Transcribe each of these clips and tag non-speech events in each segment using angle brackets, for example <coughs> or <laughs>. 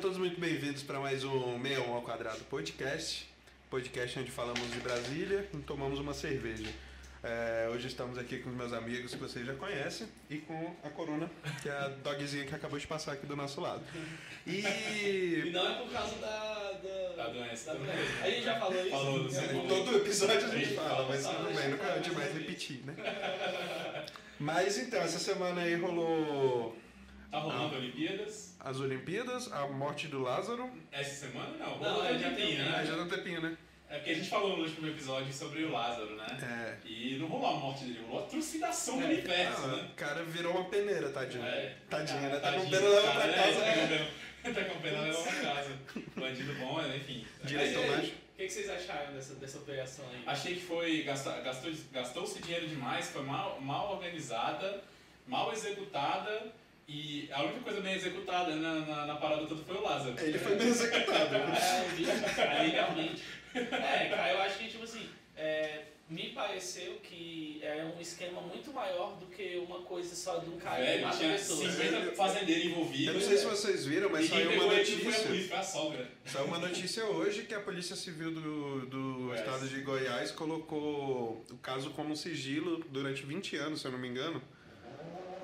todos muito bem-vindos para mais um 61 ao quadrado podcast. Podcast onde falamos de Brasília e tomamos uma cerveja. É, hoje estamos aqui com os meus amigos que vocês já conhecem e com a Corona, que é a dogzinha que acabou de passar aqui do nosso lado. E E não é por causa da, da, Da doença. da doença. A gente já falou isso. Falou segundo. todo episódio a gente gente fala, mas tudo bem, nunca é demais repetir, né? Mas então, essa semana aí rolou Tá rolando Olimpíadas. as Olimpíadas, a morte do Lázaro. Essa semana não. Não, Rolou é, já tem tempinho, um Ah, né? já dá um tempinho, né? É porque a gente falou no último episódio sobre o Lázaro, né? É. E não rolou a morte dele, rolou a trucidação do É. universo, Ah, né? o cara virou uma peneira, tadinho. É. Tadinho, né? Tá com pena leva pra é, casa. Tá com pena- <laughs> Tá com pena leva pra casa. Bandido bom, né? enfim. Direito aí, macho. O que, que vocês acharam dessa, dessa operação aí? Achei que foi. gasta- Gastou, gastou-se dinheiro demais, foi mal, mal organizada, mal executada. E a única coisa bem executada na, na, na parada toda foi o Lázaro. Ele foi bem executado. <laughs> É, aí realmente. É, cara, eu acho que, tipo assim, é, me pareceu que é um esquema muito maior do que uma coisa só de um cara que Velho, mata tinha pessoas. 50 fazendeiros envolvidos. Eu não sei se vocês viram, mas e saiu uma foi a notícia. polícia, foi a sogra. Saiu uma notícia hoje que a Polícia Civil do, do Goiás. estado de Goiás colocou o caso como sigilo durante 20 anos, se eu não me engano.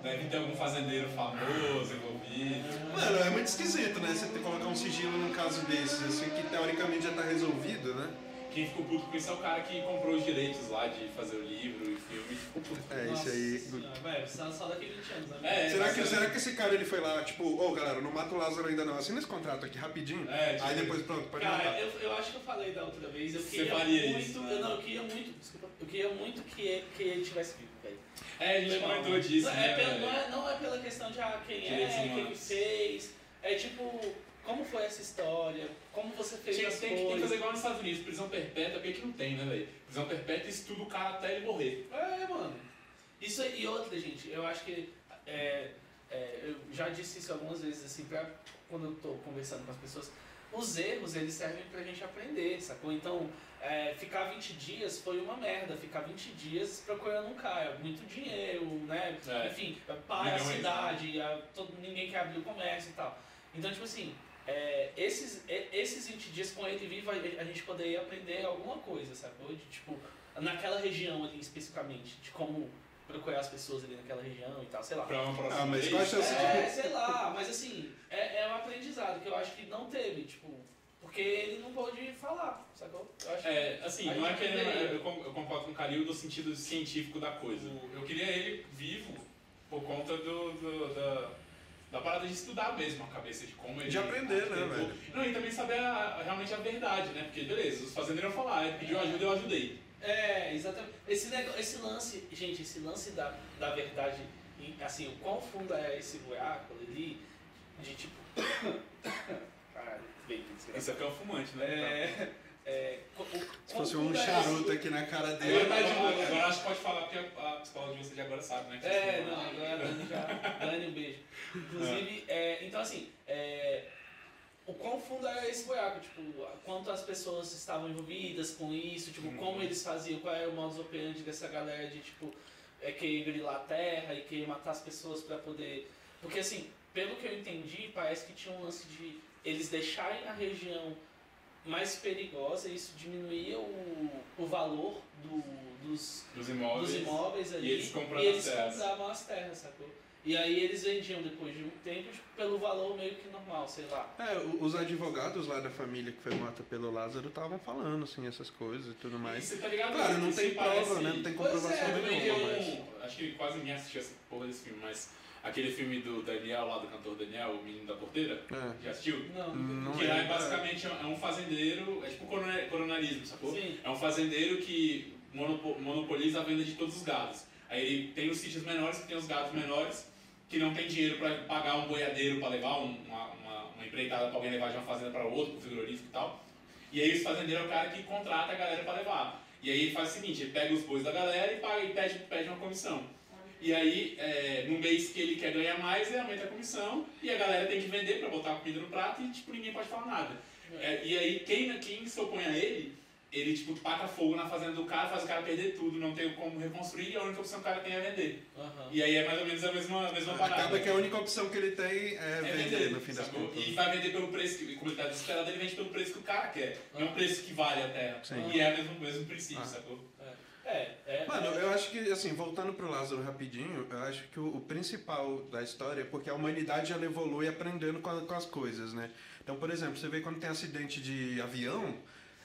Deve ter algum fazendeiro famoso envolvido. Mano, é muito esquisito, né? Você ter que colocar um sigilo num caso desses, assim, que teoricamente já tá resolvido, né? Quem ficou puto com isso é o cara que comprou os direitos lá de fazer o livro e filme. Ficou puto. É, Nossa isso aí. senhora, Velho, só, só daqui a 20 anos, né? É, Será que, será que esse cara ele foi lá, tipo, ô galera, não mata o Lázaro ainda não, assina esse contrato aqui rapidinho. É, tipo- aí depois pronto, pode Cara, matar. eu, eu acho que eu falei da outra vez, eu Você queria faria muito, isso, eu, né? não, eu queria muito, desculpa, eu queria muito que, que ele tivesse vivo, velho. É, a gente comentou disso, não, né? é pela, velho? não, é, não é pela questão de ah, quem é, quem fez, é tipo, como foi essa história, como você fez Tinha, as tem, que- tem que coisas. fazer igual nos Estados Unidos, prisão perpétua, porque aqui não tem, né, velho? Prisão perpétua estuda o cara até ele morrer. É, mano. Isso aí- e outra, gente, eu acho que é, é, eu já disse isso algumas vezes assim, pra, quando eu tô conversando com as pessoas. Os erros, eles servem pra gente aprender, sacou? Então, é, ficar 20 dias foi uma merda. Ficar 20 dias procurando um cara, muito dinheiro, né? É. Enfim, para a cidade, a, todo, ninguém quer abrir o comércio e tal. Então, tipo assim, é, esses, é, esses 20 dias com ele vivo, a, gente poderia aprender alguma coisa, sacou? De, tipo, naquela região ali especificamente, de como procurar as pessoas ali naquela região e tal, sei lá. Pra uma próxima Ah, mas vez. qual a chance É, sei lá, mas assim, é, é um aprendizado que eu acho que não teve, tipo, porque ele não pôde falar, sacou? Eu acho É, assim, não é que ele, poderia. eu con- eu concordo com o Calil no sentido científico da coisa. Eu queria ele vivo por conta do, do- da, da parada de estudar mesmo a cabeça de como ele. De aprender, né, velho? Não, e também saber a- realmente a verdade, né? Porque, beleza, os fazendeiros vão falar, ele pediu ajuda, eu ajudei. É, exatamente. Esse, negócio, esse lance, gente, esse lance da, da verdade, assim, o quão fundo é esse buraco ali, de tipo. <coughs> Caralho, bem, Isso aqui é o fumante, né? É. é o- Se fosse um charuto aqui na cara Agora, dele. tá de boa, agora acho que pode falar, porque a, a psicóloga de vocês agora sabe, né? É, não, agora a Dani já. Dani, um beijo. Inclusive, é, então assim, é, o quão fundo era esse buraco? Tipo, quanto as pessoas estavam envolvidas com isso, tipo, Uhum. como eles faziam, qual era o modus operandi dessa galera de, tipo, é, querer grilar a terra e querer matar as pessoas pra poder. Porque assim, pelo que eu entendi, parece que tinha um lance de eles deixarem a região mais perigosa e isso diminuía o, o valor do- dos, Dos imóveis. dos imóveis ali. E eles compravam e eles as terras. compravam as terras, sacou? E aí eles vendiam depois de um tempo pelo valor meio que normal, sei lá. É, os advogados lá da família que foi morta pelo Lázaro estavam falando, assim, essas coisas e tudo E mais. você tá ligado? Claro, não Isso tem prova, parece- né? Não tem é, comprovação Eu também nenhuma, tenho mas... acho que quase ninguém assistiu essa porra desse filme, mas aquele filme do Daniel, lá do cantor Daniel, o menino da porteira, É. já assistiu? Não, Não que lá é. é basicamente é um fazendeiro, é tipo corona- coronarismo, sacou? Sim. É um fazendeiro que monopo- monopoliza a venda de todos os gados. Aí ele tem os sítios menores, que tem os gados menores, que não tem dinheiro para pagar um boiadeiro para levar um- uma, uma, uma empreitada para alguém levar de uma fazenda para outra, pro frigorífico e tal. E aí esse fazendeiro é o cara que contrata a galera para levar. E aí ele faz o seguinte, ele pega os bois da galera e paga e pede, pede uma comissão. E aí, é, no mês que ele quer ganhar mais, ele aumenta a comissão e a galera tem que vender para botar a comida no prato e tipo, ninguém pode falar nada. É, e aí, quem, quem se opõe a ele ele, tipo, taca fogo na fazenda do cara, faz o cara perder tudo, não tem como reconstruir, e a única opção que o cara tem é vender. Aham. E aí é mais ou menos a mesma, a mesma parada. Acaba que a única opção que ele tem é, É vender, no fim das contas. E vai vender pelo preço que, como ele tá desesperado, ele vende pelo preço que o cara quer. Não é um preço que vale a terra. Sim. E é o mesmo, mesmo princípio, Ah. sacou? É, é. Mano, é, eu acho que, assim, voltando pro Lázaro rapidinho, eu acho que o, o principal da história é porque a humanidade ela evolui aprendendo com, a- com as coisas, né? Então, por exemplo, você vê quando tem acidente de avião,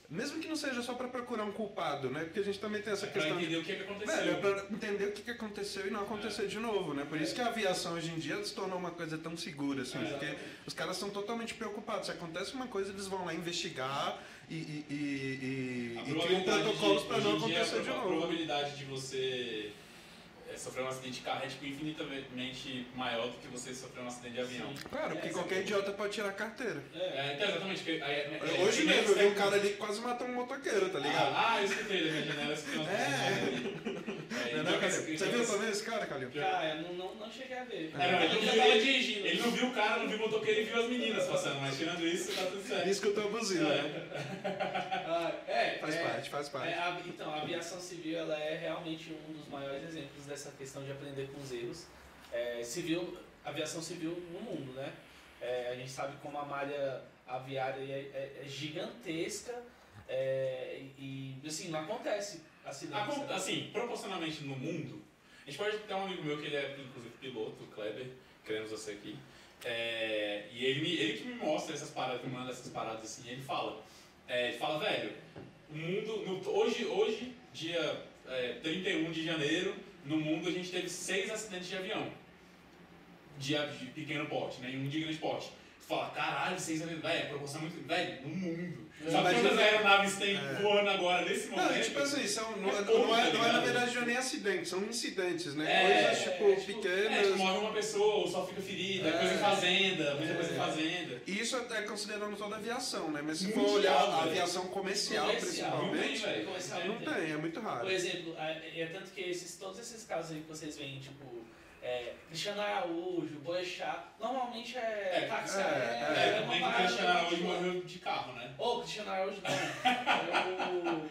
mesmo que não seja só pra procurar um culpado, né? Porque a gente também tem essa É pra questão de entender o que, que aconteceu. Velho, é pra entender o que, que aconteceu e não acontecer de novo, né? Por isso que a aviação hoje em dia se tornou uma coisa tão segura, assim, É. porque os caras são totalmente preocupados. Se acontece uma coisa, eles vão lá investigar e, e, e, e, criam protocolos hoje não dia, acontecer a de pro- A novo. probabilidade de você é, sofrer um acidente de carro é tipo, infinitamente maior do que você sofrer um acidente de avião. Claro, porque É, qualquer sim. idiota pode tirar a carteira. é. É, então, exatamente. que- aí- é- é- Hoje é- mesmo, eu vi é- um cara ali que quase matou um motoqueiro, tá ligado? Ah, ah, eu escutei da minha janela. esse É. É, cara, esse- Você viu também esse cara, Calil? Cara, não, não, não cheguei a ver. É, não, ele, eu não viu, ele, ele não viu o cara, não viu o motoqueiro e viu as meninas passando, mas tirando isso, tá tudo certo. E escutou a buzina, né? <laughs> Ah, é, Faz é, parte, faz parte. é, a- então, a aviação civil ela é realmente um dos maiores exemplos dessa questão de aprender com os erros. É, civil, aviação civil no mundo, né? É, a gente sabe como a malha aviária é, é- é gigantesca é, e, assim, não acontece acidentes. Né? Assim, proporcionalmente no mundo, a gente pode ter um amigo meu que ele é inclusive piloto, Kleber, queremos você aqui. É, e ele, me- ele que me mostra essas paradas, me manda essas paradas assim, ele fala. é, ele fala, velho, o mundo. no- hoje, hoje, dia é, 31 de janeiro, no mundo a gente teve seis acidentes de avião. De, de pequeno porte, nenhum de grande porte. Tu fala, caralho, seis aviões, velho, proporção é muito. Velho, no mundo. Sabe Imagina- quantas aeronaves tem É. voando agora nesse momento? Não, tipo assim, são, não, É não, pouco, não é, tá não é na verdade não é nem acidentes, são incidentes, né? É, Coisas tipo é, tipo, É, tipo, pequenas. morre uma pessoa ou só fica ferida, É. coisa em fazenda, muita É. coisa em fazenda. E isso é considerando toda a aviação, né? Mas se for Mundial, olhar a aviação comercial, Comercial, Não tem, principalmente. Comercial não tem, é muito raro. Por exemplo, é, é tanto que esses, todos esses casos aí que vocês veem, tipo, é, Cristiano Araújo, Boechat, normalmente é, É, táxi é, é, É, uma nem que o parada Cristiano Araújo tipo, morreu de carro, né? Ô, Cristiano Araújo não.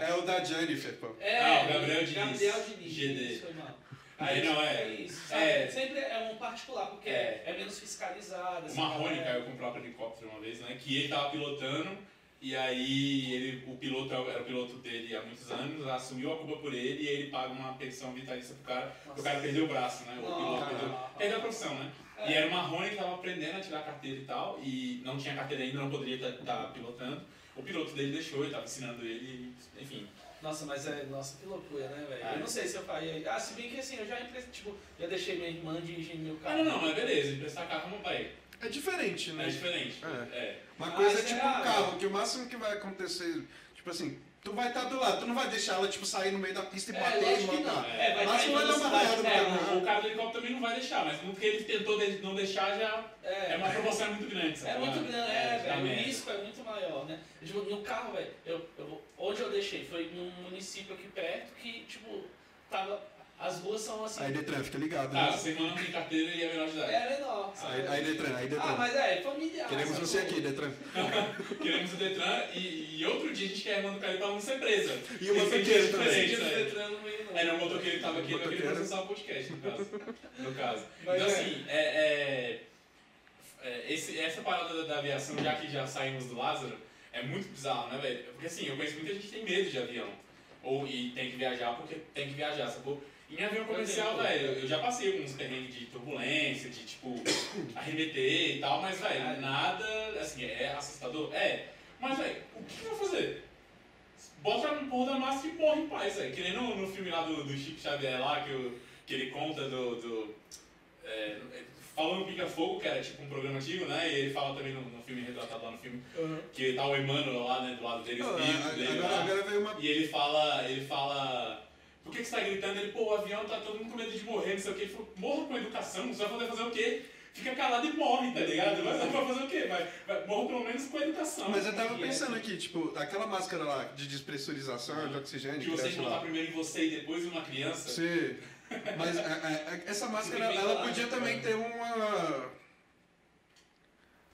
É, É o da Jennifer, pô. o- é, Ah, o Gabriel Diniz. Gabriel Diniz. GD. Isso foi mal. Aí não é. isso. É. Sempre é um particular, porque É. é, menos fiscalizado. O assim, Marrone é- caiu com o próprio helicóptero uma vez, né? Que ele tava pilotando e aí ele, o piloto era o piloto dele há muitos anos, assumiu a culpa por ele e ele paga uma pensão vitalícia pro cara, porque o cara perdeu o braço, né? O piloto perdeu, Nossa. perdeu a profissão, né? É. E era o Marrone que tava aprendendo a tirar a carteira e tal, e não tinha carteira ainda, não poderia estar pilotando. O piloto dele deixou, ele tava ensinando ele, enfim. Nossa, mas é. Nossa, que loucura, né, velho? Ah, eu não sei se eu faria. Ah, se bem que assim, eu já empre- tipo, já deixei minha irmã dirigir meu Ah, carro. não, não, mas beleza, emprestar carro não vai. É diferente, né? É diferente. É. É. Uma Ah, coisa é tipo um carro, que o máximo que vai acontecer, tipo assim, tu vai estar do lado, tu não vai deixar ela tipo sair no meio da pista e É, bater e lógico que matar. não. É, vai Mas vai dar uma raiada no é, caminhão. O cara do helicóptero também não vai deixar, mas no que ele tentou de- não deixar já É, é uma proporção muito grande. sabe? É muito grande, é. O risco é muito maior, né? Tipo, no carro, velho, eu, eu, onde eu deixei foi num município aqui perto que, tipo, tava. As ruas são assim. Aí Detran, fica ligado, Ah, né? sua irmã não tem carteira e é menor de idade. É menor. Aí, aí Detran, aí ah, Detran. mas é, familiar. Queremos você aqui, Detran. <laughs> Queremos o Detran e, e outro dia a gente quer a irmã do cara pra não ser presa. E o motoqueiro sentido também. né? Detran no meio, não. É, não, o motoqueiro que tava aqui, ele queria processar o podcast, no caso. No caso. Mas então, é. assim, é, é- é, esse- essa parada da, da aviação, já que já saímos do Lázaro, é muito bizarro, né, velho? Porque assim, eu conheço muita gente que tem medo de avião. Ou, e tem que viajar porque tem que viajar, sacou? Em avião comercial, velho, eu já passei alguns perrengues de turbulência, de tipo, <coughs> arremeter e tal, mas, velho, nada, assim, é assustador? É. Mas, velho, o que eu vou fazer? Bota a porra da máscara e morre em paz, velho. Que nem no, no filme lá do, do Chico Xavier lá, que, o, que ele conta do. do é, falando Pica-Fogo, que era tipo um programa antigo, né? E ele fala também no, no filme, retratado lá no filme, Uhum. que tá o Emmanuel lá, né, do lado dele, os livros dele agora, lá. agora veio uma. E ele fala, ele fala, que, que você tá gritando? Ele, pô, o avião tá todo mundo com medo de morrer, não sei o que. Ele falou, morra com educação, você vai poder fazer o quê? Fica calado e morre, tá ligado? Mas vai fazer o quê? Vai, vai, morra pelo menos com educação. Mas eu tava pensando aqui, tipo, aquela máscara lá de despressurização, de oxigênio, que você cresce botar primeiro em você e depois em uma criança. Sim. Mas é, é, é, essa máscara, ela podia cara. também ter uma.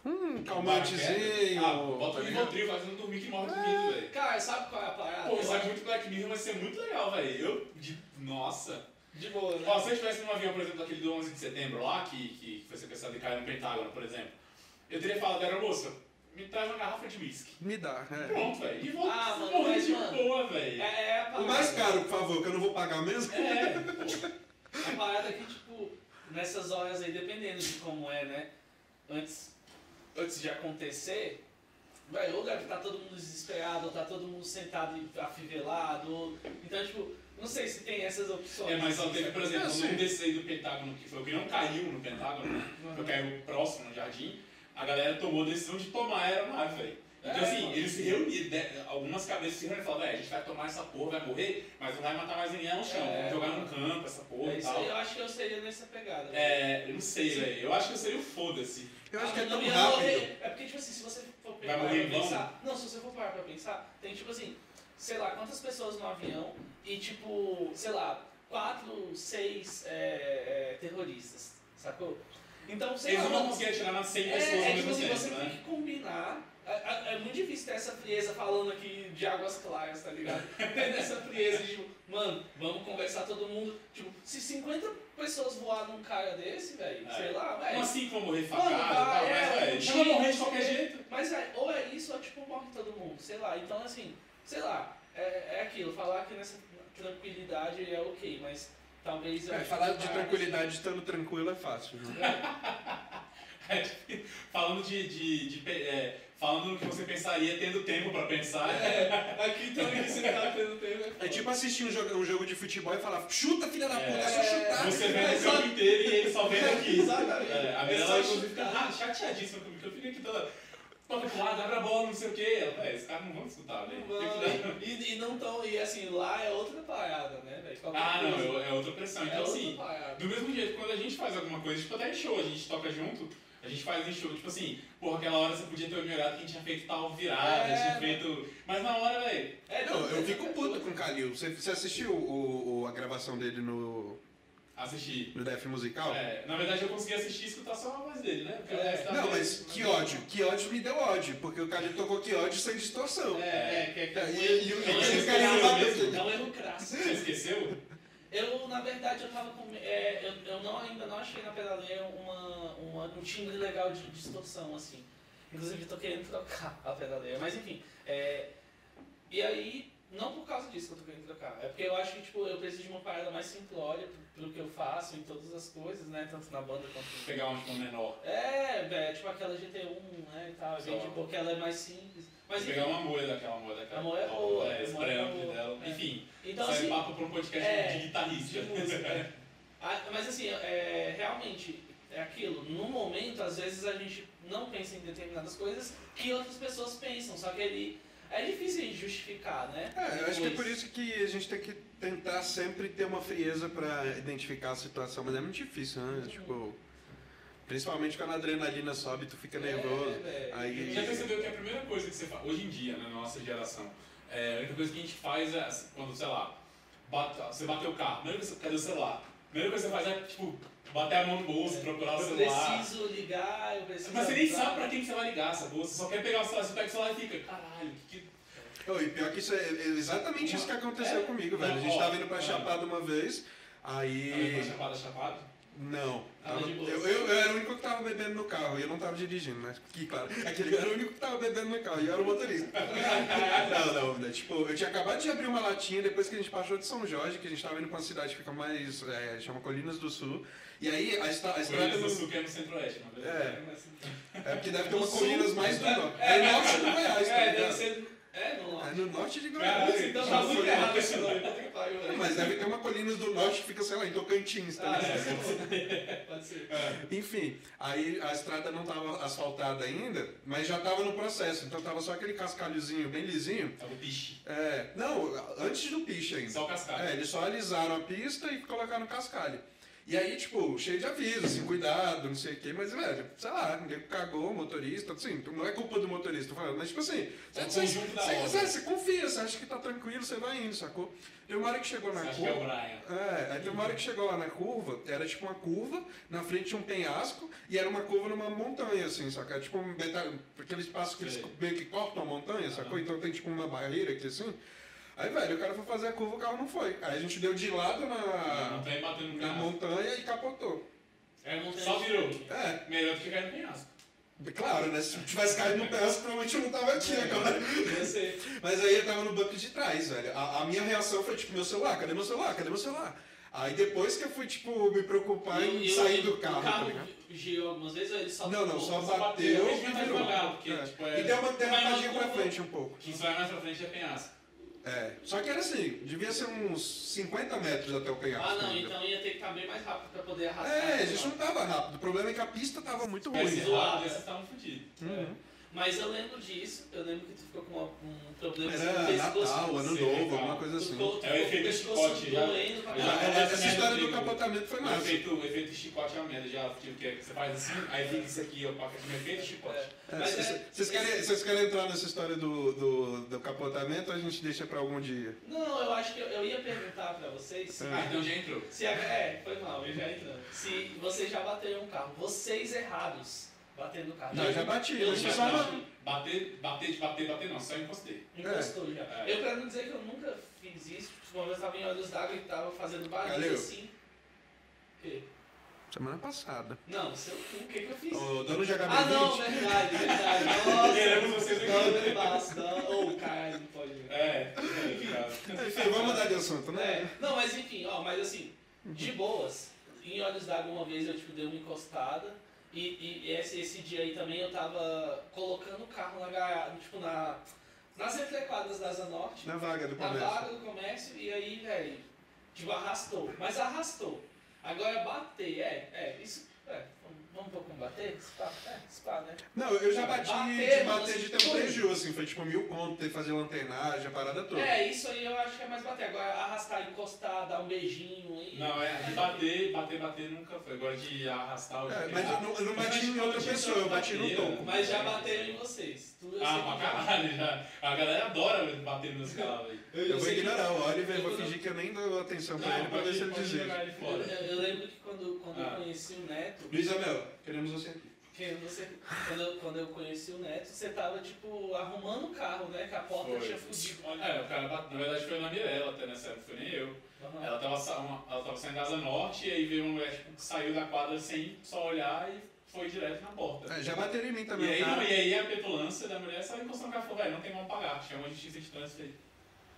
Um Ah, calmantezinho. bota tá um ligado? Rivotril fazendo dormir que morre dormindo, velho. Cara, sabe qual é a parada? Pô, acho- muito Black Mirror, vai ser muito legal, velho. Eu, de, nossa. De boa, né? Ó, se eu estivesse num avião, por exemplo, daquele do 11 de setembro lá, que, que foi sequestrado e caiu no Pentágono, por exemplo, eu teria falado, era moça, me traz uma garrafa de uísque. Me dá, é. Pronto, velho. E vou Ah, mano, morrer mas, de mano, boa, velho. É, é a O mais caro, por favor, que eu não vou pagar mesmo. É, pô. A parada é que, tipo, nessas horas aí, dependendo de como é, né? Antes, antes de acontecer, vai, ou deve estar todo mundo desesperado, ou tá todo mundo sentado e afivelado. Então, tipo, não sei se tem essas opções. É, mas só teve, por exemplo, um desses aí do Pentágono, que foi o que não caiu no Pentágono, né? que caiu próximo no jardim, a galera tomou a decisão de tomar a aeronave, velho. Então, É, assim, eles se reuniram, né, algumas cabeças se reuniram e falaram, velho, a gente vai tomar essa porra, vai morrer, mas não vai matar mais ninguém no chão, É, vamos jogar no campo, essa porra É e isso aí, eu tal. acho que eu seria nessa pegada. né? É, eu não sei, velho, eu acho que eu seria o foda-se. Eu acho que é Ah, não tão ia rápido. morrer. É porque, tipo assim, se você for Vai pegar morrer em pra vão? pensar. Não, se você for parar pra pensar, tem tipo assim, sei lá, quantas pessoas no avião e tipo, sei lá, quatro, seis é, é, terroristas, sacou? Então, sei Eles lá. não vão conseguir atirar nas 100 é, pessoas ao é, tipo mesmo assim, tempo, você tem né? que combinar. É, é- é muito difícil ter essa frieza falando aqui de águas claras, tá ligado? <laughs> Ter essa frieza de, tipo, mano, vamos conversar todo mundo. Tipo, se 50 pessoas voar num cara desse, velho, É. sei lá, velho. Como assim que vão morrer Mano, facado e tal, vai, mas, é, velho, já vai morrer de qualquer jeito. Mas é, ou é isso ou tipo morre todo mundo, sei lá. Então assim, sei lá, é, é aquilo, falar que nessa tranquilidade é ok, mas talvez eu É, falar de tranquilidade estando tranquilo é fácil. Né? É, <laughs> falando de, de, de é, falando no que você pensaria tendo tempo pra pensar. É, aqui também que você tá tendo tempo. É tipo assistir um jogo, um jogo de futebol e falar, chuta, filha da É. puta, é só chutar. Você vê É, o campo inteiro e ele só vê aqui. Exatamente. É, a É minha só ela inclusive fica ah, chateadíssima comigo, que eu fico aqui toda. Toca pro lado, abre a bola, não sei o quê. Ela, "É, Esses caras não vão escutar, velho. Mano, E, e não tão. E assim, lá é outra parada, né, velho? Ah, não, coisa. é é outra pressão. É Então, outra assim, parada. do mesmo jeito, quando a gente faz alguma coisa, tipo até show, a gente toca junto, a gente faz em show, tipo assim, porra, aquela hora você podia ter melhorado que a gente tinha feito tal virada, É, tinha mano. feito. Mas na hora, velho. É, Não, eu é fico puto com o Kalil. Você, você assistiu o, o- a gravação dele no, Assistir. no Def Musical? É, na verdade eu consegui assistir e escutar só a voz dele, né? É. Não, mas que ódio. Que ódio me deu ódio, porque o Kalil tocou que ódio sem distorção. É, é, que é que é É, e- e o- é e bateu mesmo. tudo. É um erro crasso. Você esqueceu? Eu, na verdade, eu tava com. É, eu eu não, ainda não achei na pedaleira uma, uma, um timbre legal de distorção, assim. Inclusive, tô querendo trocar a pedaleira. Mas, enfim. é, e aí, não por causa disso que eu tô querendo trocar. É porque eu acho que, tipo, eu preciso de uma parada mais simplória pro- pelo que eu faço em todas as coisas, né? Tanto na banda quanto... Pegar um tipo menor. É, velho, tipo aquela GT1, né, e tal. É porque ela é mais simples. Mas, Pegar enfim, uma moeda daquela moeda daquela. A moeda é boa, É, a moeda é boa. dela. É. Enfim, então, sai assim... papo pra um podcast é, de guitarrista. de música. é. Ah, mas assim, é, realmente, é aquilo. No momento, às vezes a gente não pensa em determinadas coisas que outras pessoas pensam. Só que ele é difícil de justificar, né? É, eu acho que é por isso que a gente tem que tentar sempre ter uma frieza pra identificar a situação, mas é muito difícil, né? Tipo, principalmente quando a adrenalina sobe, tu fica nervoso. É. Aí- Já percebeu que a primeira coisa que você faz, hoje em dia, né, na nossa geração, é, a única coisa que a gente faz é, assim, quando, sei lá, bate, você bateu o carro, primeira coisa, cadê o celular? A primeira coisa que você faz é, tipo, bater a mão no bolso, procurar o Eu celular. preciso ligar, eu preciso. Mas você nem sabe pra quem que você vai ligar, sacou? Você só quer pegar o celular, você pega o celular e fica, caralho, que que... Oh, e pior que isso é é exatamente isso que aconteceu É. comigo, velho. A gente tava indo pra é. Chapada uma vez, Aí, aí. chapada, chapada. Não. Tava eu, eu, eu era o único que tava bebendo no carro e eu não tava dirigindo, né? Que claro, aquele era o único que tava bebendo no carro e eu era o motorista. <laughs> não, não, né? Tipo, eu tinha acabado de abrir uma latinha depois que a gente passou de São Jorge, que a gente tava indo pra uma cidade que fica mais. É, chama Colinas do Sul. E aí a, estra- a estrada Colinas do. Sul, que é no centro-oeste, uma vez. É. É porque deve ter uma? Colinas mais do norte. É norte do Goiás, tá É, ser. É. É no norte de Caralho, Goiás. Então tá muito errado esse nome. Mas deve ter uma Colinas do Norte que fica, sei lá, em Tocantins, tá Ah, é, pode ser. Enfim, aí a estrada não estava asfaltada ainda, mas já estava no processo. Então tava só aquele cascalhozinho bem lisinho. Tava o piche. É, não, antes do piche ainda. Só o cascalho. É, eles só alisaram a pista e colocaram cascalho. E aí, tipo, cheio de aviso, assim, cuidado, não sei o quê, mas, velho, sei lá, ninguém cagou o motorista, assim, não é culpa do motorista, mas, tipo assim, É você, você, você, você confia, você acha que tá tranquilo, você vai indo, sacou? Tem uma hora que chegou na é curva. É, aí tem uma hora que chegou lá na curva, era tipo uma curva, na frente tinha um penhasco e era uma curva numa montanha, assim, sacou? É tipo um meta- aquele espaço que eles meio que cortam a montanha, sacou? Então tem tipo uma barreira aqui assim. Aí, velho, o cara foi fazer a curva, o carro não foi. Aí a gente deu de lado na, batendo no na penhasco. montanha e capotou. É montanha Só virou. É, Melhor do que cair no penhasco. claro, né? Se tivesse caído no penhasco, provavelmente eu não tava aqui agora. Ia ser. Mas aí eu tava no banco de trás, velho. A, a minha reação foi tipo, meu celular, cadê meu celular? Cadê meu celular? Aí depois que eu fui, tipo, me preocupar em E- e- sair do carro, O tá carro ligado? girou algumas vezes ele só Não, não, só bateu bateu, e virou. devagar, porque, É. tipo, é- E deu uma derrapadinha pra frente um pouco. Quem só vai mais pra frente é penhasco. É. Só que era assim, devia ser uns 50 metros até o penhasco. Ah, não, ainda. então ia ter que estar bem mais rápido pra poder arrastar. É, a gente não tava rápido. O problema é que a pista tava muito ruim. Esses estavam fodidos. Uhum. Mas eu lembro disso, eu lembro que tu ficou com uma- um problema Era no pescoço. Natal, Ano Novo, legal. alguma coisa assim. ficou- tu É o efeito chicote, já. doendo Já- já- essa história do capotamento foi O massa. efeito, o efeito chicote é uma merda, já tipo, que você faz assim, aí fica isso aqui, ó, pra um efeito chicote. É. É, Mas Vocês é- vocês querem, vocês querem entrar nessa história do, do, do capotamento ou a gente deixa pra algum dia? Não, eu acho que eu, eu ia perguntar pra vocês se, Ah, então já entrou. se é, foi mal, eu já entrando. Se vocês já bateram um carro, vocês errados batendo o carro. Não, eu já bati, Eu já só bati. Bater, bater, de bater, bater não, só encostei. Encostou já. É. Eu, pra não dizer que eu nunca fiz isso, tipo, uma vez eu tava em Olhos d'Água e tava fazendo barulho Valeu. assim. O quê? Semana passada. Não, seu cu, o que que eu fiz? O dono de HB20. Ah, não, verdade, verdade. Nossa, Queremos vocês aqui. Basta. Ô, caralho, não pode ver. É, é, cara. Enfim, vamos mudar de assunto, né? É, não, mas enfim, ó, mas assim, de boas, em Olhos d'Água uma vez eu tipo, dei uma encostada e, e esse, esse dia aí também eu tava colocando o carro na garagem, tipo, na, nas entrequadras da Zanorte, Na vaga do na comércio. vaga do comércio, e aí, velho, tipo, arrastou. Mas arrastou. Agora bater, é, é, isso, é, vamos- vamos um pouco bater? Spa, é, spa, né? Não, eu já bati Bater, de bater de ter assim, um prejuízo, assim, foi tipo mil conto, ter que fazer lanternagem, a parada toda. É, isso aí eu acho que é mais bater. Agora arrastar, encostar, dar um beijinho aí. Não, é, de bater, bater, bater nunca foi. Agora de arrastar o É, mas eu não, eu não bati em outra pessoa, eu bati no topo. Mas já bateram em vocês. Tu, eu Ah, pra já. caralho, já. A galera adora bater nos caras, velho. Eu vou sei que- ignorar o Oliver, eu vou fingir que eu nem dou atenção pra Não, ele pra ver se ele Eu, eu- eu lembro que quando, quando Ah. eu conheci o Neto, Luiz Amel, queremos você aqui. que você, quando, eu, quando eu conheci o Neto, você tava tipo arrumando o carro, né? Que a porta Foi. tinha fudido. É, o cara bate- na verdade foi na Mirella até nessa época, foi nem eu. Ela tava, uma- ela tava saindo da Asa Norte e aí veio uma mulher tipo, que saiu da quadra sem só olhar e foi direto na porta. É, já bateram em mim E também. aí, tá? não, e aí a petulância da mulher saiu encostando no carro e falou, velho, não tem como pagar, chama a justiça de trânsito aí.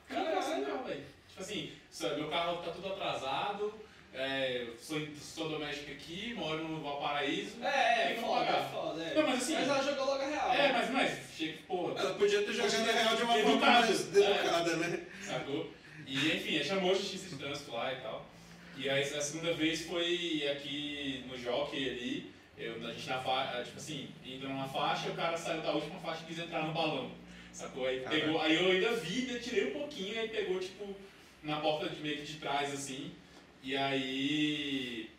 Cara, Caralho. não, velho. Tipo assim, meu carro tá tudo atrasado, é, sou, sou doméstico aqui, moro no Valparaíso. É, é, foda, pagar. é foda. É. Não, mas assim- ela jogou logo a real. É, né? mas, mas, chega, porra, Ela podia ter jogado a real de uma forma mais É. educada, né? sacou? E enfim, chamou a justiça de trânsito lá e tal. E aí a segunda vez foi aqui no Jockey ali, eu, a gente na faixa, tipo assim, entrou numa faixa, o cara saiu da última faixa e quis entrar no balão. Sacou? Aí, pegou, aí eu ainda vi, né, tirei um pouquinho, aí pegou tipo na porta de meio que de trás assim. E aí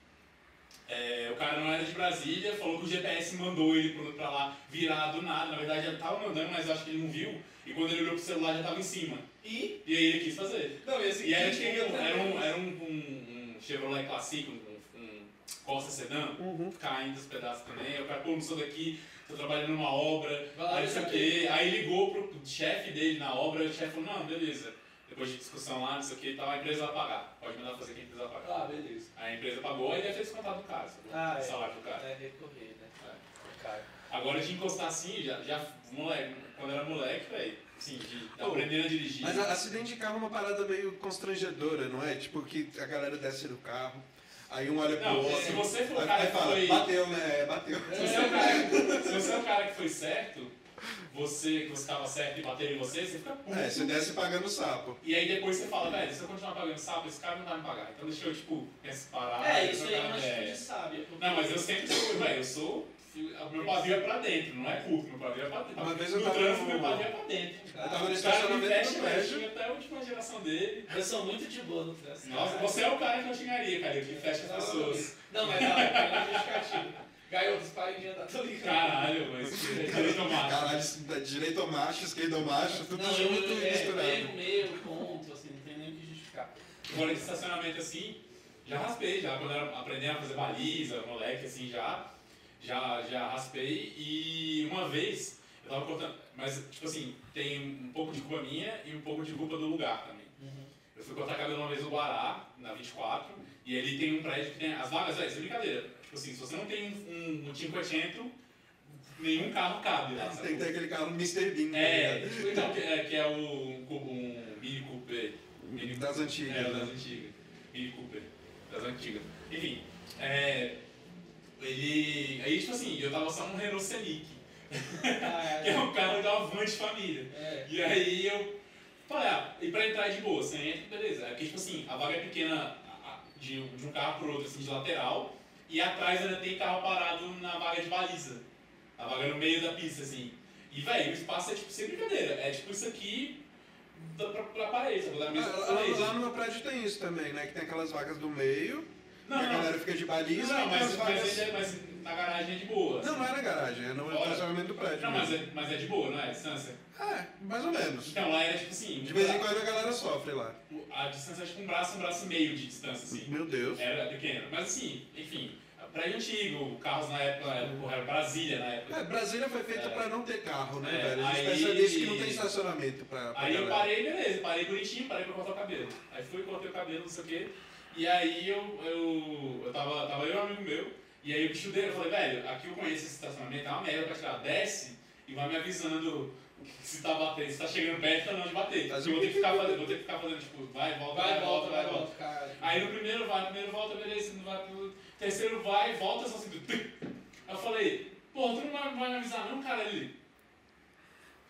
é, o cara não era de Brasília, falou que o GPS mandou ele pra lá virar do nada. Na verdade ele tava mandando, mas eu acho que ele não viu. E quando ele olhou pro celular já tava em cima. E. E aí ele quis fazer. Não, e assim, E era, tipo, era, um, era um, um, um Chevrolet Classic, um, um Costa Sedan, Uhum. caindo os pedaços também. O cara, pô, não sou daqui, tô trabalhando numa obra, aí não sei o saber. quê. Aí ligou pro chefe dele na obra, e o chefe falou, não, beleza. Depois de discussão lá, não sei o que, tá, a empresa vai pagar. Pode mandar fazer quem quiser pagar. Ah, beleza. Aí a empresa pagou e deve ter descontado do cara, sacou? Ah, o é. salário do cara. É recorrer, né? É. Cara. Agora de encostar assim, já, já moleque, quando era moleque, velho, assim, de Pô, aprendendo a dirigir. Mas a- acidente de carro é uma parada meio constrangedora, não é? Tipo, que a galera desce do carro, aí um olha pro Não, outro. se você for o cara que fala, foi- bateu, né? Bateu. Se você, é o cara, se você é o cara que foi certo, você que você estava certo e bateram em você, você fica puto. É, você desce pagando sapo. E aí depois você fala, velho, se eu continuar pagando sapo, esse cara não vai me pagar. Então deixa eu, tipo, parar. É, isso aí é uma atitude sábia. Não, mas eu sempre sou, <laughs> velho, eu sou O meu pavio é pra dentro, não é curto, meu pavio é pra dentro. Uma vez eu no tava trânsito, no- meu pavio é pra dentro. Eu tava no estacionamento do prédio. xinga até a última geração dele. Eu sou muito de boa no trânsito. Nossa, você é o cara que eu xingaria, cara, que fecha as pessoas. Não, mas não, é justificativo. Gaiotos, parem de andar, tô ligado. Caralho, mas direito macho. Caralho, direito ao macho, esquerdo ao macho, tudo Não, junto eu, e é, misturado. erro meu, ponto, assim, não tem nem o que justificar. Fora de estacionamento assim, já raspei, já quando era aprendendo a fazer baliza, moleque assim, já, já, já raspei e uma vez eu tava cortando, mas tipo assim, tem um pouco de culpa minha e um pouco de culpa do lugar também. Eu fui cortar cabelo uma vez no Guará, na 24, e ali tem um prédio que tem as vagas, velho, isso é brincadeira. Tipo assim, se você não tem um, um 500, nenhum carro cabe lá, Tem sabe? que ter aquele carro Mr. Bean, tá É, tipo, então, que é, que é o, um, um Mini Cooper. Mini Das antigas, É, né? das antigas. Mini Cooper. Das antigas. Enfim, é, ele. Aí, tipo assim, eu tava só um Renault Scenic, Ah, <laughs> que é um carro da van de família. é. E aí eu falei, ah, e pra entrar de boa, você entra, beleza. É porque, tipo assim, a vaga é pequena de, de um carro pro outro, assim, de lateral, e atrás ainda tem carro parado na vaga de baliza. A vaga no meio da pista, assim. E, velho, o espaço é, tipo, sem brincadeira, é tipo isso aqui da, pra, pra parede, sabe? Da Ah, pra Lá, parede. lá no meu prédio tem isso também, né? Que tem aquelas vagas do meio, Não, a não. galera fica de baliza Não, mas, as mas, vagas... ele é- mas na garagem é de boa. Não, assim. não é na garagem, é no Fora. estacionamento do prédio. Não, mas é, mas é de boa, não é? A distância. É, mais ou menos. Então lá era tipo assim. De vez em quando a galera sofre lá. A distância é tipo um braço, um braço e meio de distância, assim. Meu Deus. Era pequeno. Mas assim, enfim, prédio antigo, carros na época, era Brasília na época. É, Brasília foi feita É. pra não ter carro, né, É, velho? A gente aí- nisso que não tem estacionamento pra, pra Aí eu galera. parei, beleza, parei bonitinho, parei pra cortar o cabelo. Aí fui, cortei o cabelo, não sei o quê. E aí eu, eu, eu tava, tava eu e um amigo meu, e aí o bicho dele, eu falei, velho, aqui eu conheço esse estacionamento, é uma merda pra tirar. Desce e vai me avisando se tá batendo, se tá chegando perto ou não de bater. Eu vou ter que ficar fazendo, vou ter que ficar fazendo, tipo, vai, volta, Vai, volta, vai, volta, cara. Aí no primeiro vai, no primeiro volta, beleza, não vai pro terceiro vai, volta, só assim. Aí eu falei, pô, tu não vai, vai me avisar não, cara, ele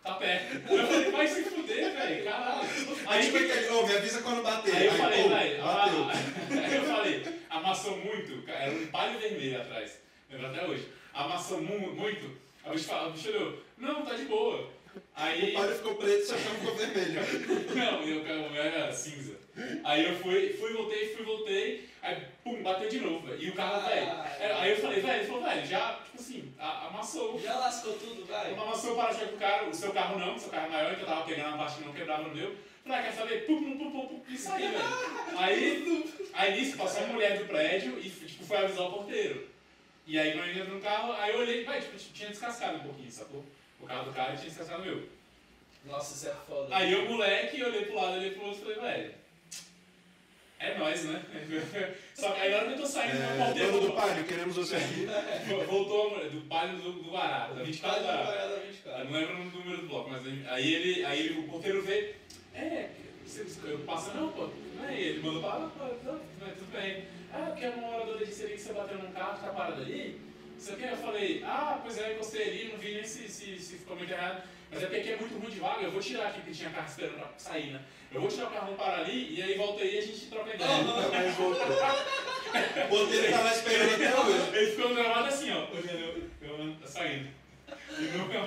tá perto. Eu falei, vai se fuder, velho, caralho. Aí, tipo, aquele, ô, me avisa quando bater. Aí eu falei, velho, bateu. aí eu falei, amassou muito, era um palho vermelho atrás, lembro até hoje. Amassou mu muito, aí o bicho, fala- o bicho olhou, não, tá de boa. Aí. O palho ficou preto, seu chão ficou vermelho. <laughs> Não, eu, o meu era cinza. Aí eu fui, fui, voltei, fui, voltei, aí pum, bateu de novo, velho. E o carro, Ah. velho. é, Aí eu falei, velho, ele falou, velho, já, tipo assim, amassou. Já lascou tudo, vai. Amassou o para-choque do carro, o seu carro não, o seu carro é maior, então eu tava pegando a parte que não quebrava no meu. Falei, ah, quer saber? Pum, pum, pum, pum, pum, e saí, velho. <laughs> Aí, aí nisso passou uma mulher do prédio e tipo, foi avisar o porteiro. E aí quando eu entrei no carro, aí eu olhei, vai, tipo, tinha descascado um pouquinho, sacou? O carro do cara tinha descascado o meu. Nossa, isso é foda. Aí eu, moleque, olhei pro lado, olhei pro outro e falei, velho, é nóis, né? <laughs> Só que aí na hora que eu tô saindo, É, porteiro dono do palio, queremos você aqui. <laughs> voltou a mulher, do palio do, do Guará, da 24 do Guará. Vai da Eu 24. não lembro o número do bloco, mas aí- aí ele, aí ele, o porteiro veio, é, você, eu passo, não, pô, não é ele, mandou falar, pô, não, não, tudo bem. Ah, porque é uma moradora disse ali que você bateu num carro, tá parado ali? Não sei o que, eu falei, ah, pois é, eu encostei ali, não vi nem se, se, se ficou muito errado. Mas é porque aqui é muito ruim de vaga, eu vou tirar aqui, porque tinha carro esperando pra sair, né? Eu vou tirar o carro, vou parar ali, e aí volta aí e a gente troca ideia. Nunca mais voltou. <laughs> O ponteiro tava esperando até hoje. Ele ficou gravado assim, ó, olhando, eu, eu, tá saindo. E nunca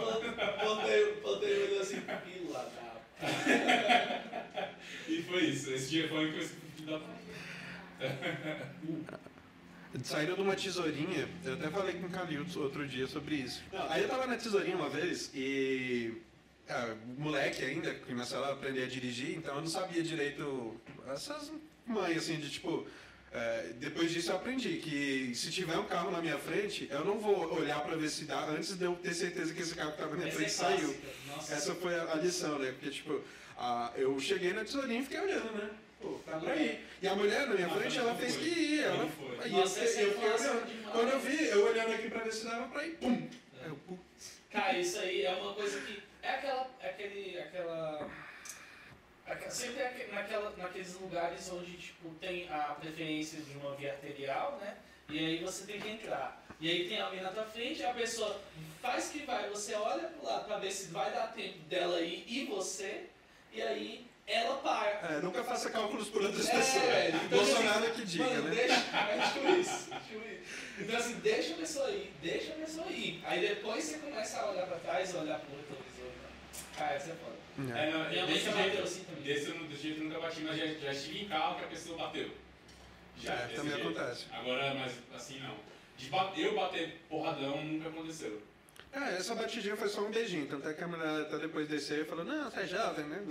Ponteiro, ponteiro olhou assim, pila da. <laughs> E foi isso. Esse dia foi o que eu esqueci da <laughs> Saíram de uma tesourinha, eu até falei com o Calil outro dia sobre isso. Aí eu tava na tesourinha uma vez e. ah, moleque ainda, começou a aprender a dirigir, então eu não sabia direito essas mães assim de tipo. é, depois disso eu aprendi que se tiver um carro na minha frente, eu não vou olhar pra ver se dá antes de eu ter certeza que esse carro que tava na minha Essa frente é saiu. Nossa. Essa foi a, lição, né? Porque, tipo, a- eu cheguei na tesourinha e fiquei olhando, né? Pô, tá pra ir. E a mulher na minha frente, ela fez que ia. Ela, foi. Nossa, eu, é clássica olhando. demais. Quando eu vi, eu olhando aqui pra ver se dava pra ir, pum! Eu, putz. Cara, isso aí é uma coisa que. É aquela. é Aquele. aquela. aque- Sempre é aque- naquela, naqueles lugares onde tipo, tem a preferência de uma via arterial, né? E aí você tem que entrar. E aí tem alguém na tua frente, a pessoa faz que vai, você olha pro lado pra ver se vai dar tempo dela ir e você, e aí ela para. É, nunca faça cálculos por outras É, pessoas. velho. Então, Bolsonaro assim, que diga, mano, né? Deixa, é tipo isso, tipo isso. Então assim, deixa a pessoa ir, deixa a pessoa ir. Aí depois você começa a olhar pra trás, olhar pro retrovisor. Então, cara, isso é foda. É, não, Minha desse jeito, bateu assim também. desse, eu não- desse jeito eu nunca bati, mas já, já estive em carro que a pessoa bateu. Já, É, também jeito. acontece. Agora, mas assim não. De bater, eu bater porradão nunca aconteceu. É, essa batidinha foi só um beijinho, tanto é que a mulher até depois descer e falou, não, você é jovem, né?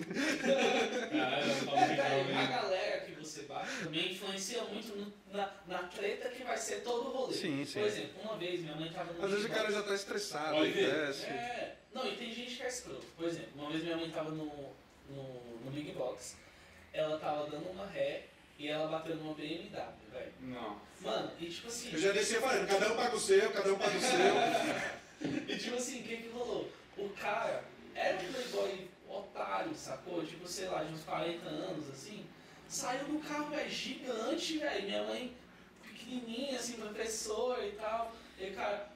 É, a galera que você bate também influencia muito no- na, na treta que vai ser todo o rolê. Sim, sim. Por exemplo, uma vez minha mãe tava no Às vezes o cara já tá estressado, Pode e ver. desce. É, não, e tem gente que é escroto. Por exemplo, uma vez minha mãe tava no, no, no Big Box, ela tava dando uma ré e ela bateu numa BMW, velho. Não. Mano, e tipo assim. Eu já descia falando, cada um paga o seu, cada um paga o seu. E tipo assim, o que que rolou? O cara era um playboy otário, sacou? Tipo, sei lá, de uns 40 anos, assim. Saiu do carro, velho, gigante, velho. Minha mãe pequenininha, assim, professora e tal. E cara,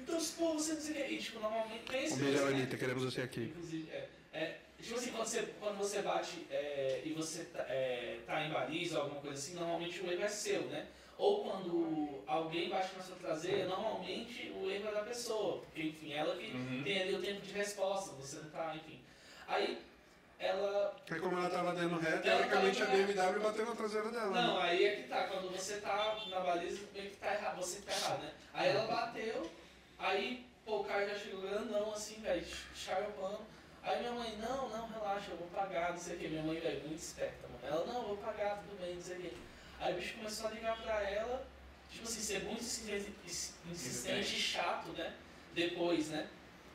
então, pô, você não sei o que. E tipo, normalmente tem esse Um beijo? Anitta, queremos você aqui. Inclusive, é, é, tipo assim, quando você, quando você bate é, e você tá, é, tá em baliza ou alguma coisa assim, normalmente o erro é seu, né? Ou quando alguém bate na sua traseira, normalmente o erro é da pessoa, porque enfim, ela que Uhum. tem ali o tempo de resposta, você não tá, enfim. Aí ela. Aí como ela tava dando ré, teoricamente a BMW bateu na traseira dela. Não, né? aí é que tá, quando você tá na baliza, meio que tá errado, você que tá errado, né? Aí ela bateu, aí pô, o cara já chegou grandão assim, velho, charpando. Aí minha mãe, não, não, relaxa, eu vou pagar, não sei o que. Minha mãe, velho, muito esperta, mano. Ela, não, eu vou pagar, tudo bem, não sei o que. Aí o bicho começou a ligar pra ela, tipo assim, ser muito insistente, insistente e chato, né? Depois, né?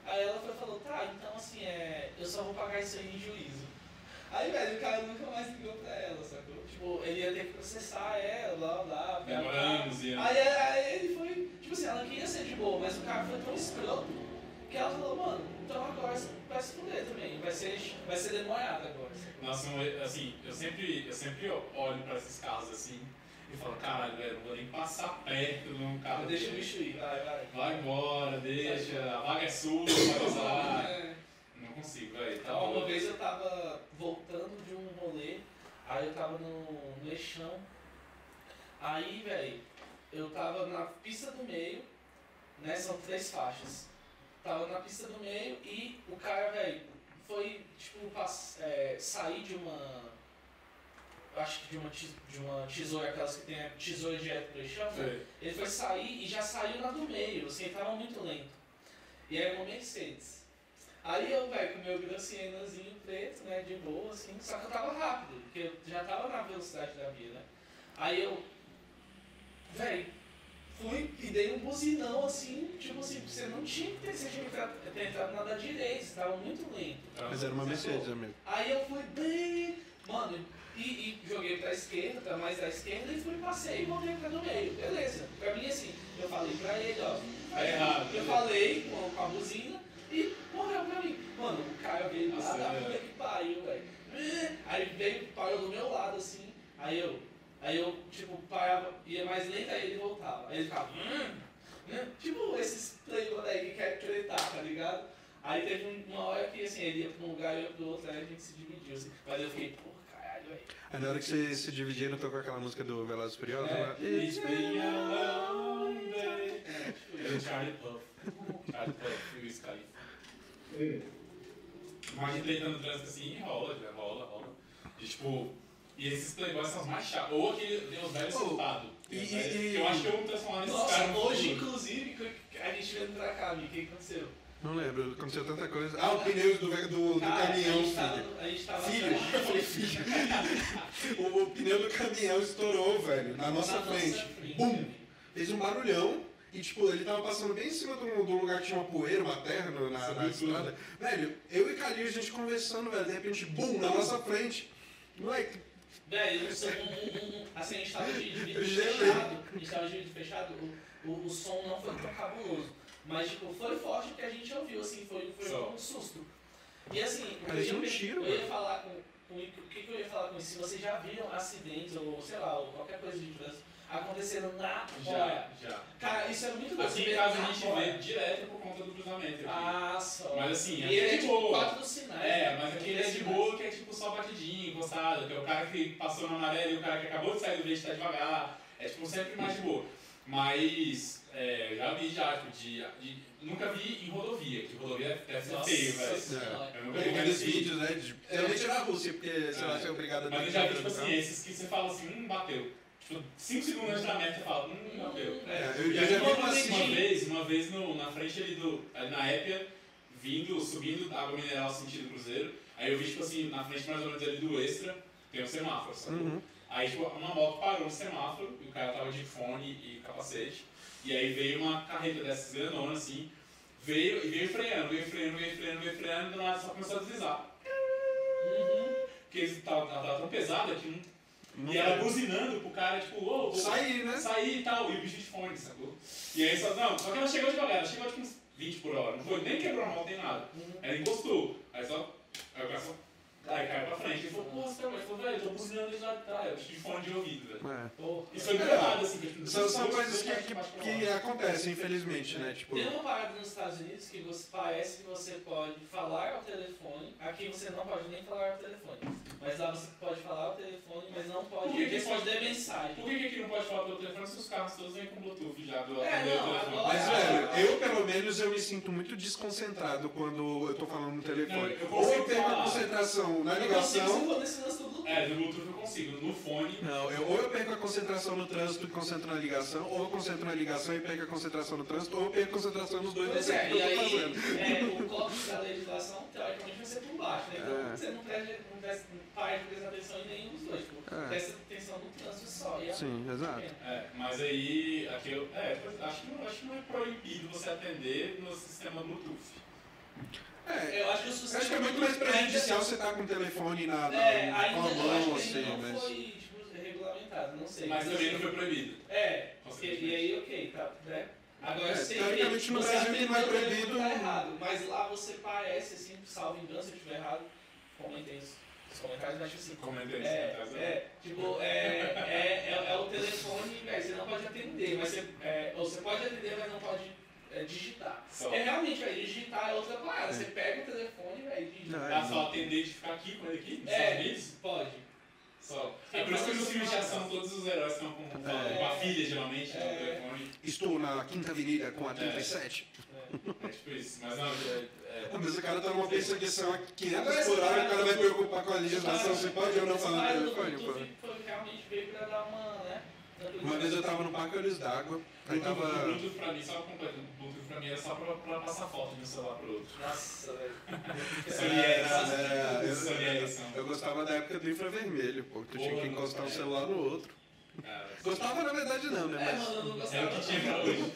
Aí ela foi falou, tá, então assim, é, eu só vou pagar isso aí em juízo. Aí, velho, o cara nunca mais ligou pra ela, sacou? Tipo, ele ia ter que processar ela, blá, blá, blá. Demora anos e. Aí, aí ele foi, tipo assim, ela queria ser de boa, mas o cara foi tão escroto que ela falou, mano, então agora vai se fuder também, vai ser, vai ser demorado agora. Nossa, assim, eu sempre, eu sempre olho pra esses carros assim e falo, caralho, velho, não vou nem passar perto de um carro. Deixa o bicho ir, vai, vai. Vai embora, deixa, a vaga é sua, vai usar. <laughs> É. Não consigo, velho. Tá Então, uma vez eu tava voltando de um rolê, aí eu tava no, no eixão, aí, velho, eu tava na pista do meio, né, são três faixas. Tava na pista do meio e o cara, velho, foi, tipo, é, sair de uma, acho que de uma, de uma tesoura, aquelas que tem a tesoura direto né? Sei. Ele foi sair e já saiu na do meio, assim, ele tava muito lento. E era uma Mercedes. Aí eu, velho, com o meu gracianozinho preto, né, de boa, assim, só que eu tava rápido, porque eu já tava na velocidade da via, né? Aí eu, velho, fui e dei um buzinão, assim, tipo assim, você não tinha que ter, você tinha que ter, ter entrado na da direita, você tava muito lento. Mas era uma Mercedes, amigo. Aí eu fui bem, mano, e, e joguei pra esquerda, pra mais da esquerda, e fui, passei e voltei pra do meio. Beleza. Pra mim, assim, eu falei pra ele, ó. Tá errado. Eu falei com, com a buzina e morreu pra mim. Mano, o cara veio lá da é. puta que pariu, velho. Aí veio, parou do meu lado, assim, aí eu, aí eu, tipo, parava, ia mais lento, aí ele voltava. Aí ele ficava, hum, hum. tipo, esses playboy aí que quer tretar, tá ligado? Aí teve um- uma hora que, assim, ele ia pra um lugar e eu ia pro outro, aí a gente se dividiu, assim. Mas eu fiquei, porra, caralho, velho. Aí na hora que vocês se dividiram, tocou aquela música do Velozes e Furiosos É, lá. It's been a long day. É, tipo, o Charlie Puff. Charlie Puff e o Sky. Mas no trânsito assim, rola, já rola, rola. E tipo, e esses playboys são mais chatos. Ou aquele tem os velhos Oh, soltados. e- e- e- Eu acho que eu vou me transformar nesses Nossa, caras. hoje, inclusive, a gente veio pra cá, o que aconteceu? Não lembro, aconteceu tanta coisa. Ah, o pneu do, do, do Cara, caminhão, a gente tava, filho. a gente tava Filho, eu falei filho. <laughs> o, o pneu do caminhão estourou, velho, na nossa frente. Bum! Fez um barulhão. E, tipo, ele tava passando bem em cima de um, de um lugar que tinha uma poeira, uma terra na, na tudo. estrada. Velho, eu e Calil, a gente conversando, velho, de repente, bum, na nossa frente. Moleque, Velho, isso, um, um, um, assim, a gente tava de de vidro fechado, a gente tava de vidro fechado, o, o, o som não foi tão cabuloso. Mas, tipo, foi forte porque a gente ouviu, assim, foi, foi Só. um susto. E assim, o que Parecia eu um ia- tiro, eu ia falar com, com- o que, que eu ia falar com isso? Se vocês já viram acidentes ou, sei lá, ou qualquer coisa de trânsito, aconteceram na Já, hora. já. Cara, isso é muito doido. Aqui você em casa a na gente hora. vê direto por conta do cruzamento. aqui. Ah, só. Mas assim, e aqui ele é é de tipo boa. quatro sinais. É, né? mas aquele é de boa que é tipo só batidinho, encostado, que é o cara que passou no amarelo e o cara que acabou de sair do verde tá devagar. É tipo sempre mais de boa. Mas é, eu já vi já, tipo, de, de- Nunca vi em rodovia, que rodovia deve ser feio, velho. Eu nunca vi Aqueles mais vídeos, né? de- Geralmente na Rússia, porque sei lá, você é obrigado a Mas eu já vi, tipo assim, esses que você fala assim, hum, bateu. Tipo, 5 segundos antes da meta você fala, hum, bateu. É, eu, E eu aí, já vi uma, assim. uma vez, uma vez no, na frente ali do. ali Na épia, vindo, subindo água mineral sentido cruzeiro. Aí eu vi, tipo assim, na frente mais ou menos ali do extra, tem um semáforo, sacou? Uhum. Aí tipo, uma moto parou no semáforo e o cara tava de fone e capacete. E aí veio uma carreta dessas grandona assim, veio e veio freando, veio freando, veio freando, veio freando, e do nada só começou a deslizar. Uhum. Porque eles tava, ela tava tão pesada que não. Não E ela buzinando pro cara, tipo, ô, vou Sair, né? sair e tal, e o bicho de fone, sacou? E aí só, não, só que ela chegou devagar, ela chegou tipo uns 20 por hora, não foi, nem quebrou a moto nem nada. Uhum. Ela encostou, aí só, aí o cara só, aí caiu pra frente, ele falou, pô, você tá, mas falou, velho, eu tô buzinando trás, eu bicho de fone de ouvido, velho. É. Pô, Isso foi errado, assim, que São, são coisas que, que, que acontecem, infelizmente, né? Tipo, Tem uma parada nos Estados Unidos que você, parece que você pode falar ao telefone, aqui você não pode nem falar ao telefone. Mas lá você pode falar ao telefone, mas não pode Por que que responder pode- mensagem. Por que que aqui não pode falar pelo telefone se os carros todos vêm com Bluetooth já do É, não, Mas, velho, eu pelo menos eu me sinto muito desconcentrado quando eu tô falando no telefone. Não, eu Ou eu consigo perco a na Eu consigo se ligação. É, no Bluetooth eu consigo, no fone... Não, eu, ou eu perco a concentração no trânsito e concentro na ligação, ou eu concentro na ligação e perco a concentração no trânsito, ou eu perco a concentração nos dois, não o é, que e eu tô aí fazendo. é, o código da legislação, teoricamente, vai ser por baixo, né? Então É. você não, presta, não, presta, não para de prestar atenção em nenhum dos dois. Tipo, É. presta atenção no trânsito só. E é Sim, exato. É, mas aí, aqui eu, é, acho, que, não- acho que não é proibido você atender no sistema Bluetooth. É, Eu acho que o sistema acho que é muito mais prejudicial você estar com o telefone na, na, É, com ainda mão, assim, não mas. foi tipo, regulamentado, não sei. Mas também assim, não foi proibido. É, porque, e aí ok, tá, né? Agora É, se teoricamente, no você Brasil, que não é proibido- Tá errado, mas lá você parece assim, salvo engano, se eu estiver errado, comentem isso. Os comentários, mas assim. Comentei isso, É, né? é, tipo, é, é, é, é o telefone, velho, você não pode atender, mas você, é, ou você pode atender, mas não pode é, digitar. Só. É realmente, velho, digitar é outra parada. Você pega o telefone, velho, e digita. Não, Dá só atender de ficar aqui com ele aqui, nos É, Unidos? pode. Só. É por isso que nos filmes de ação todos os heróis estão com, com, É. com a filha, geralmente, no É. telefone. Estou na Quinta Avenida com a 37. É tipo isso. Mas não, é, é, Ah, Mas o cara tá numa perseguição a 500 Agora, por hora, o cara vai preocupar com a legislação. Você pode ou não falar no telefone, foi realmente veio pra dar uma, né? Uma vez eu tava no Parque Olhos d'Água, aí Bluetooth, tava. Bluetooth pra mim, só completo, Bluetooth pra mim era só pra, pra passar foto de um celular pro outro. Nossa, velho. É, Ericsson. é, eu- gostava da época do infravermelho, pô. Tu tinha que encostar um é. celular no outro. Cara, Gostava na verdade não, né? É, Mas. mano, eu não gostava. É o que tinha pra hoje.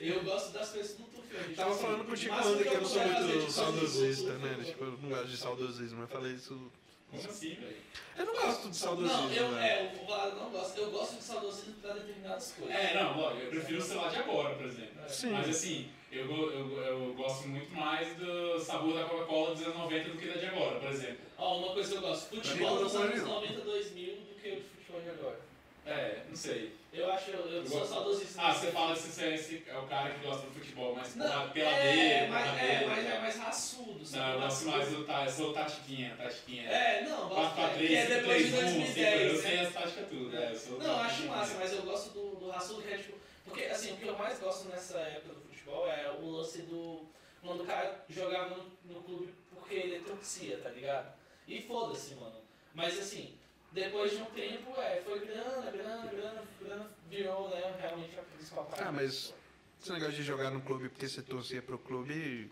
Eu gosto das coisas do Bluetooth. eu, tipo Tava assim, falando com o Chico mas Landa que eu não sou muito saudosista, né? Bluetooth. Tipo, eu não gosto de saudosismo. Eu falei isso. Como assim, velho? Eu não gosto de saudosismo. Não, eu, né? é, o Valado não gosto. Eu gosto de saudosismo pra determinadas coisas. É, não, eu prefiro o celular de agora, por exemplo. Sim. Mas assim, eu, eu, eu gosto muito mais do sabor da Coca-Cola dos anos 90 do que da de agora, por exemplo. Ó, uma coisa que eu gosto. Futebol dos anos não. 90, 2000 do que o futebol de agora. É, não sei. Eu acho, eu, eu sou saudosista. Ah, você fala você é, esse- é o cara que gosta do futebol, mas Não, porra, é, peladeiro, mas, é, mas é mais raçudo, sabe? Não, eu gosto mais do tá, eu sou o Tatiquinha, Tatiquinha. É, não, gosto 4 x que é 3 depois de 3 1 5 eu 2010. sei né? as táticas tudo. É, eu sou o Não, eu acho massa, mas eu gosto do, do raçudo que é tipo. Porque assim, o que eu mais gosto nessa época do futebol é o lance do. Quando o cara jogava no, no clube porque ele torcia, tá ligado? E foda-se, mano. Mas assim, depois de um tempo, é, foi grana, grana, grana, grana, virou, né, realmente a principal parte. Ah, mas esse negócio de jogar no clube porque você torcia pro clube.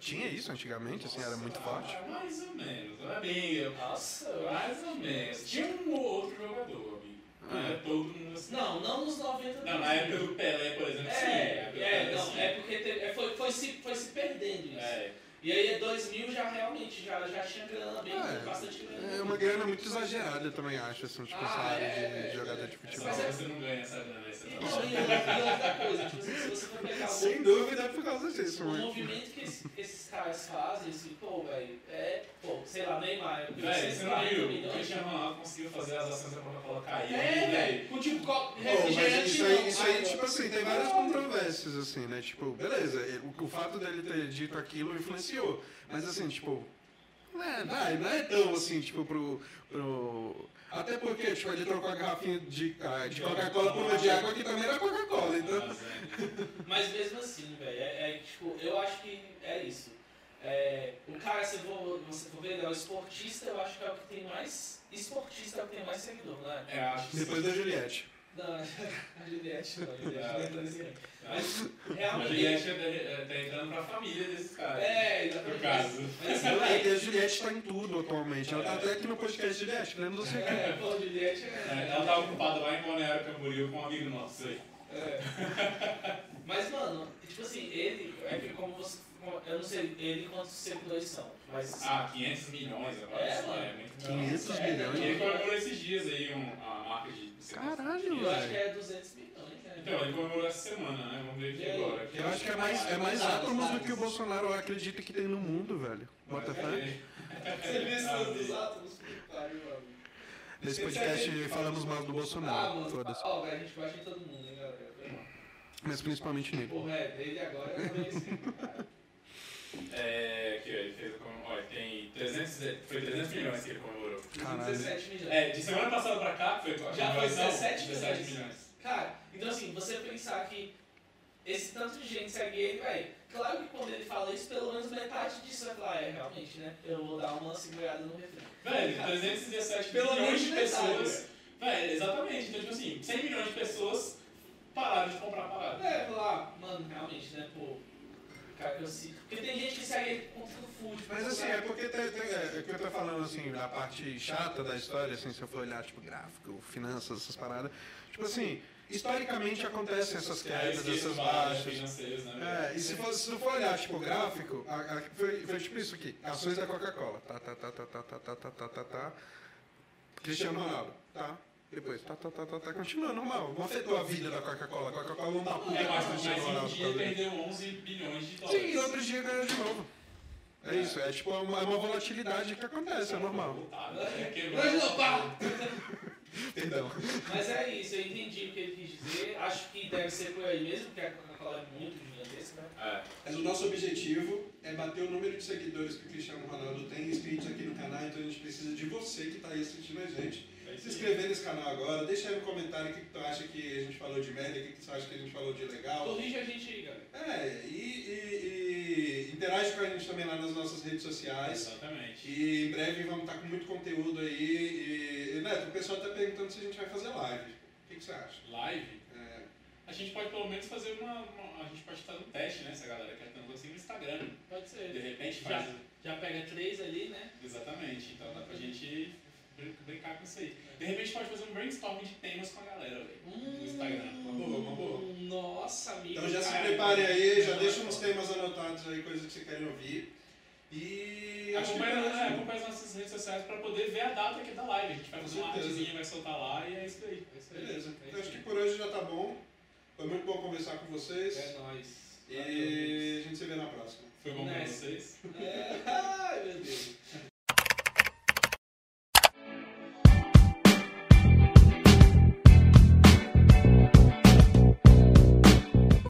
Tinha isso antigamente, assim, era muito forte. Ah, mais ou menos, não é bem. eu- Nossa. Mais ou menos. Tinha um ou outro jogador, amigo. Não Ah. era todo mundo assim. Não, não nos 90 Não, na época do Pelé, por exemplo, sim. É, época do é, Pelé, não, sim. é porque teve- é, foi, foi, se, foi se perdendo isso. É. E aí 2000 já realmente, já, já tinha grana bem, É, bastante grana. É uma grana muito exagerada, eu também acho, assim, tipo, Ah, salário é, de é, jogador de futebol. Mas é- você não ganha essa grana, essa Não, não. e, outra coisa, tipo assim, se você for pegar o, Sem dúvida é por causa disso, o mas. movimento que, esse- que esses caras fazem, assim, pô, velho, é, pô, sei lá, Neymar, Véi, você não 40 viu? O. Cristiano Ronaldo conseguiu fazer as ações da Coca-Cola caírem. É, velho, velho. Com tipo refrigerante isso aí, isso aí, Ah, tipo assim, tem várias controvérsias, assim, né? Tipo, beleza, ele- o, o fato dele ter dito aquilo influenciou. Mas assim, tipo, não é, não é, não é tão assim, tipo, pro. pro... Até porque, tipo, ele trocou a garrafinha de, ah, de Coca-Cola por uma de água que também era Coca-Cola, então. Mas, é. Mas mesmo assim, velho, é, é, tipo, eu acho que é isso. É, o cara, se for, você for ver, ele é o esportista, eu acho que é o que tem mais. Esportista é o que tem mais seguidor, né? É, acho que Depois da Juliette. Não, a Juliette não, a Juliette não entra nesse ranking. Mas realmente. a Juliette é- tá entrando pra família desses caras. É, No exatamente. caso. Mas assim, Não, é a Juliette tá em tudo atualmente. Ela tá até aqui no podcast Juliette, lembra você que É, pô, Juliette É, é. Ela tava ocupada lá em Balneário Camboriú com um amigo nosso aí. É. Mas, mano, tipo assim, ele, é que como você. Eu não sei ele quantos seguidores são, mas. Ah, 500 milhões agora. É, isso mano. é muito 500 É, milhões. Ele comemorou esses dias aí um, a marca de. Caralho, eu acho que velho. é 200 milhões, né? Então, ele comemorou essa semana, né? Vamos ver aqui agora. Eu acho que é mais, é mais átomos do que o Bolsonaro acredita que tem no mundo, velho. Bota fé. <laughs> Você viu dos átomos? Pariu, mano. Nesse podcast falamos mal do Ah, Bolsonaro, mano, foda-se. ó, velho, a gente bate em todo mundo, hein, galera. Mas principalmente nele. Porra, é, dele agora é conhecido, cara. É, aqui, ó, ele fez. a- Olha, tem 300, foi 300 milhões que ele comemorou. Caralho. 17 milhões. É, de semana passada pra cá, foi Já foi comemoração, 17 17 milhões. milhões. Cara, então assim, você pensar que esse tanto de gente segue ele, velho, claro que quando ele fala isso, pelo menos metade disso vai falar, é, realmente, né? Eu vou dar uma segurada no refrão. Velho, 317 Pelo milhões de metade, pessoas. Velho, exatamente. Então, tipo assim, 100 milhões de pessoas pararam de comprar parada. É, falar, mano, realmente, né, pô, cara que eu sigo. Porque tem gente que segue ele contra o food. Mas assim, é porque tem, tem, é, é que eu tô falando assim, da parte chata da história, assim, se eu for olhar, tipo, gráfico, finanças, essas paradas. Tipo assim, historicamente acontecem essas É, quedas, essas baixas. né? É, e se, for, se tu for olhar, tipo, gráfico, a- a- foi, foi tipo isso aqui, ações da Coca-Cola, tá, tá, tá, tá, tá, tá, tá, tá, tá, tá, tá, Cristiano Ronaldo, tá, depois, tá, tá, tá, tá, tá, continua normal, não afetou a vida da Coca-Cola, a Coca-Cola não dá puta É, com mas, o um dia perdeu 11 bilhões de dólares. Sim, e outro dia ganhou de novo. É isso, é tipo uma, uma volatilidade que acontece, é normal. Voltado, é, quebrou. Mas não, pá! <laughs> Perdão. Mas é isso, eu entendi o que ele quis dizer. Acho que deve ser por aí mesmo, porque a Coca-Cola é muito? É. Mas o nosso objetivo é bater o número de seguidores que o Cristiano Ronaldo tem inscritos aqui no canal, então a gente precisa de você que está aí assistindo a gente. É Se inscrever nesse canal agora, deixa aí no comentário o que, que tu acha que a gente falou de merda, o que, que tu acha que a gente falou de legal. Corrige a gente aí, galera. É, e, e- e interage com a gente também lá nas nossas redes sociais. Exatamente. E em breve vamos estar com muito conteúdo aí. E, Neto, o pessoal está perguntando se a gente vai fazer live. O que, que você acha? Live, a gente pode pelo menos fazer uma. uma- a gente pode fazer um teste, né? Se a galera quer um negocinho no Instagram. Pode De ser. repente Já, faz. já pega três ali, né? Exatamente. Então dá pra gente brin- brincar com isso aí. De repente pode fazer um brainstorming de temas com a galera, velho. No Instagram. Uma boa, uma boa. Hum, Nossa, amigo. Então já se cara. preparem aí, já deixa uns temas anotados aí, coisas que vocês querem ouvir. E que Acompanha, hoje- é, acompanha as nossas redes sociais pra poder ver a data aqui da live. A gente vai fazer uma artezinha, vai soltar lá e é isso aí. É isso aí. Beleza. É Então isso acho que aí. por hoje já tá bom. Foi muito bom conversar com vocês. É nóis. E a gente se vê na próxima. Foi bom ver vocês. É. <laughs> Ai, meu Deus.